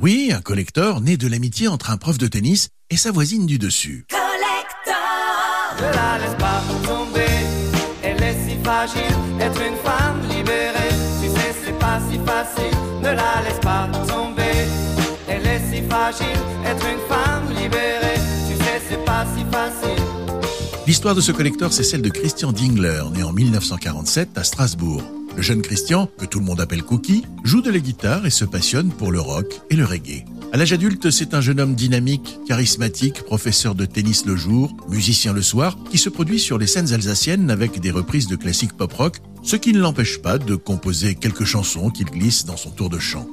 Oui, un collector né de l'amitié entre un prof de tennis et sa voisine du dessus. Collector Ne la laisse pas tomber, elle est si fragile, être une femme libérée. Tu sais, c'est pas si facile, ne la laisse pas tomber. Elle est si fragile, être une femme libérée. Tu sais, c'est pas si facile. L'histoire de ce collector, c'est celle de Christian Dingler, né en 1947 à Strasbourg. Le jeune Christian, que tout le monde appelle Cookie, joue de la guitare et se passionne pour le rock et le reggae. À l'âge adulte, c'est un jeune homme dynamique, charismatique, professeur de tennis le jour, musicien le soir, qui se produit sur les scènes alsaciennes avec des reprises de classiques pop-rock, ce qui ne l'empêche pas de composer quelques chansons qu'il glisse dans son tour de chant.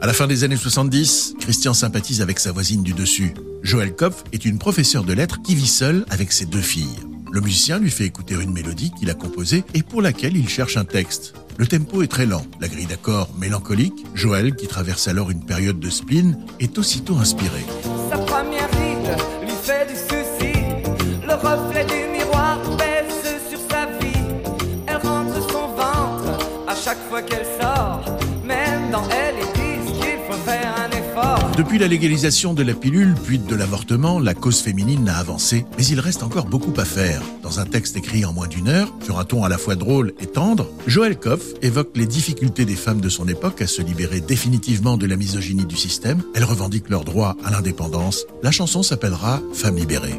À la fin des années 70, Christian sympathise avec sa voisine du dessus. Joël Kopf est une professeure de lettres qui vit seule avec ses deux filles. Le musicien lui fait écouter une mélodie qu'il a composée et pour laquelle il cherche un texte. Le tempo est très lent, la grille d'accords mélancolique. Joël, qui traverse alors une période de spleen, est aussitôt inspiré. Depuis la légalisation de la pilule, puis de l'avortement, la cause féminine a avancé, mais il reste encore beaucoup à faire. Dans un texte écrit en moins d'une heure, sur un ton à la fois drôle et tendre, Joël Kopf évoque les difficultés des femmes de son époque à se libérer définitivement de la misogynie du système. Elle revendique leur droit à l'indépendance. La chanson s'appellera Femmes libérées.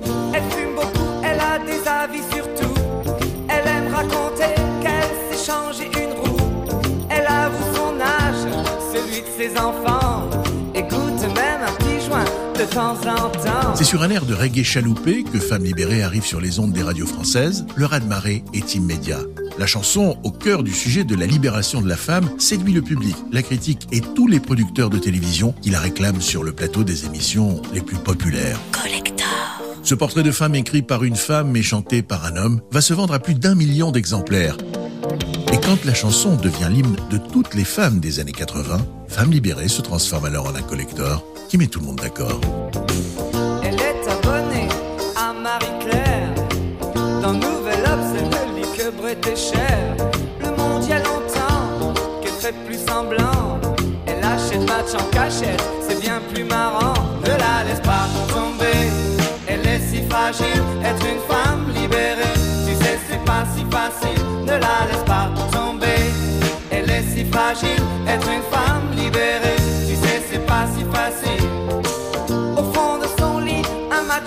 C'est sur un air de reggae chaloupé que Femmes libérées arrive sur les ondes des radios françaises. Le raz-de-marée est immédiat. La chanson, au cœur du sujet de la libération de la femme, séduit le public, la critique et tous les producteurs de télévision qui la réclament sur le plateau des émissions les plus populaires. Collector. Ce portrait de femme écrit par une femme et chanté par un homme va se vendre à plus d'un million d'exemplaires. Et quand la chanson devient l'hymne de toutes les femmes des années 80, Femme libérée se transforme alors en un collector qui met tout le monde d'accord. Elle est abonnée à Marie-Claire. Dans Nouvel Obs, elle lit que Brett et Cher. Le monde y a longtemps qu'elle fait plus semblant. Elle achète match en cachette, c'est bien plus marrant. Ne la laisse pas tomber, elle est si fragile. Être une femme libérée, tu sais, c'est pas si facile. Ne la laisse pas tomber, elle est si fragile. Être une femme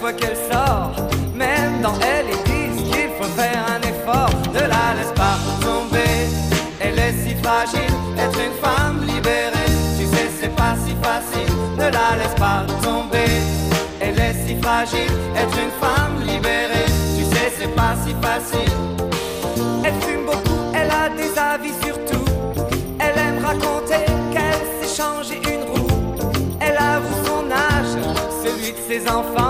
fois qu'elle sort. Même dans elle, ils disent qu'il faut faire un effort. Ne la laisse pas tomber? Elle est si fragile, être une femme libérée. Tu sais, c'est pas si facile. Ne la laisse pas tomber? Elle est si fragile, être une femme libérée. Tu sais, c'est pas si facile. Elle fume beaucoup, elle a des avis sur tout. Elle aime raconter qu'elle s'est changé une roue. Elle avoue son âge, celui de ses enfants.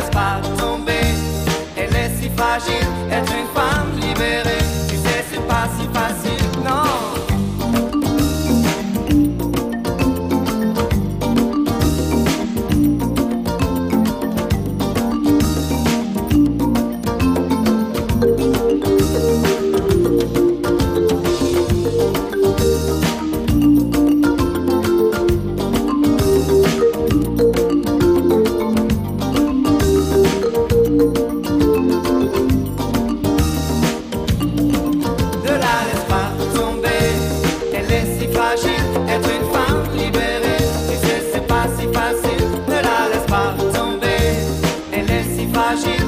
fragile.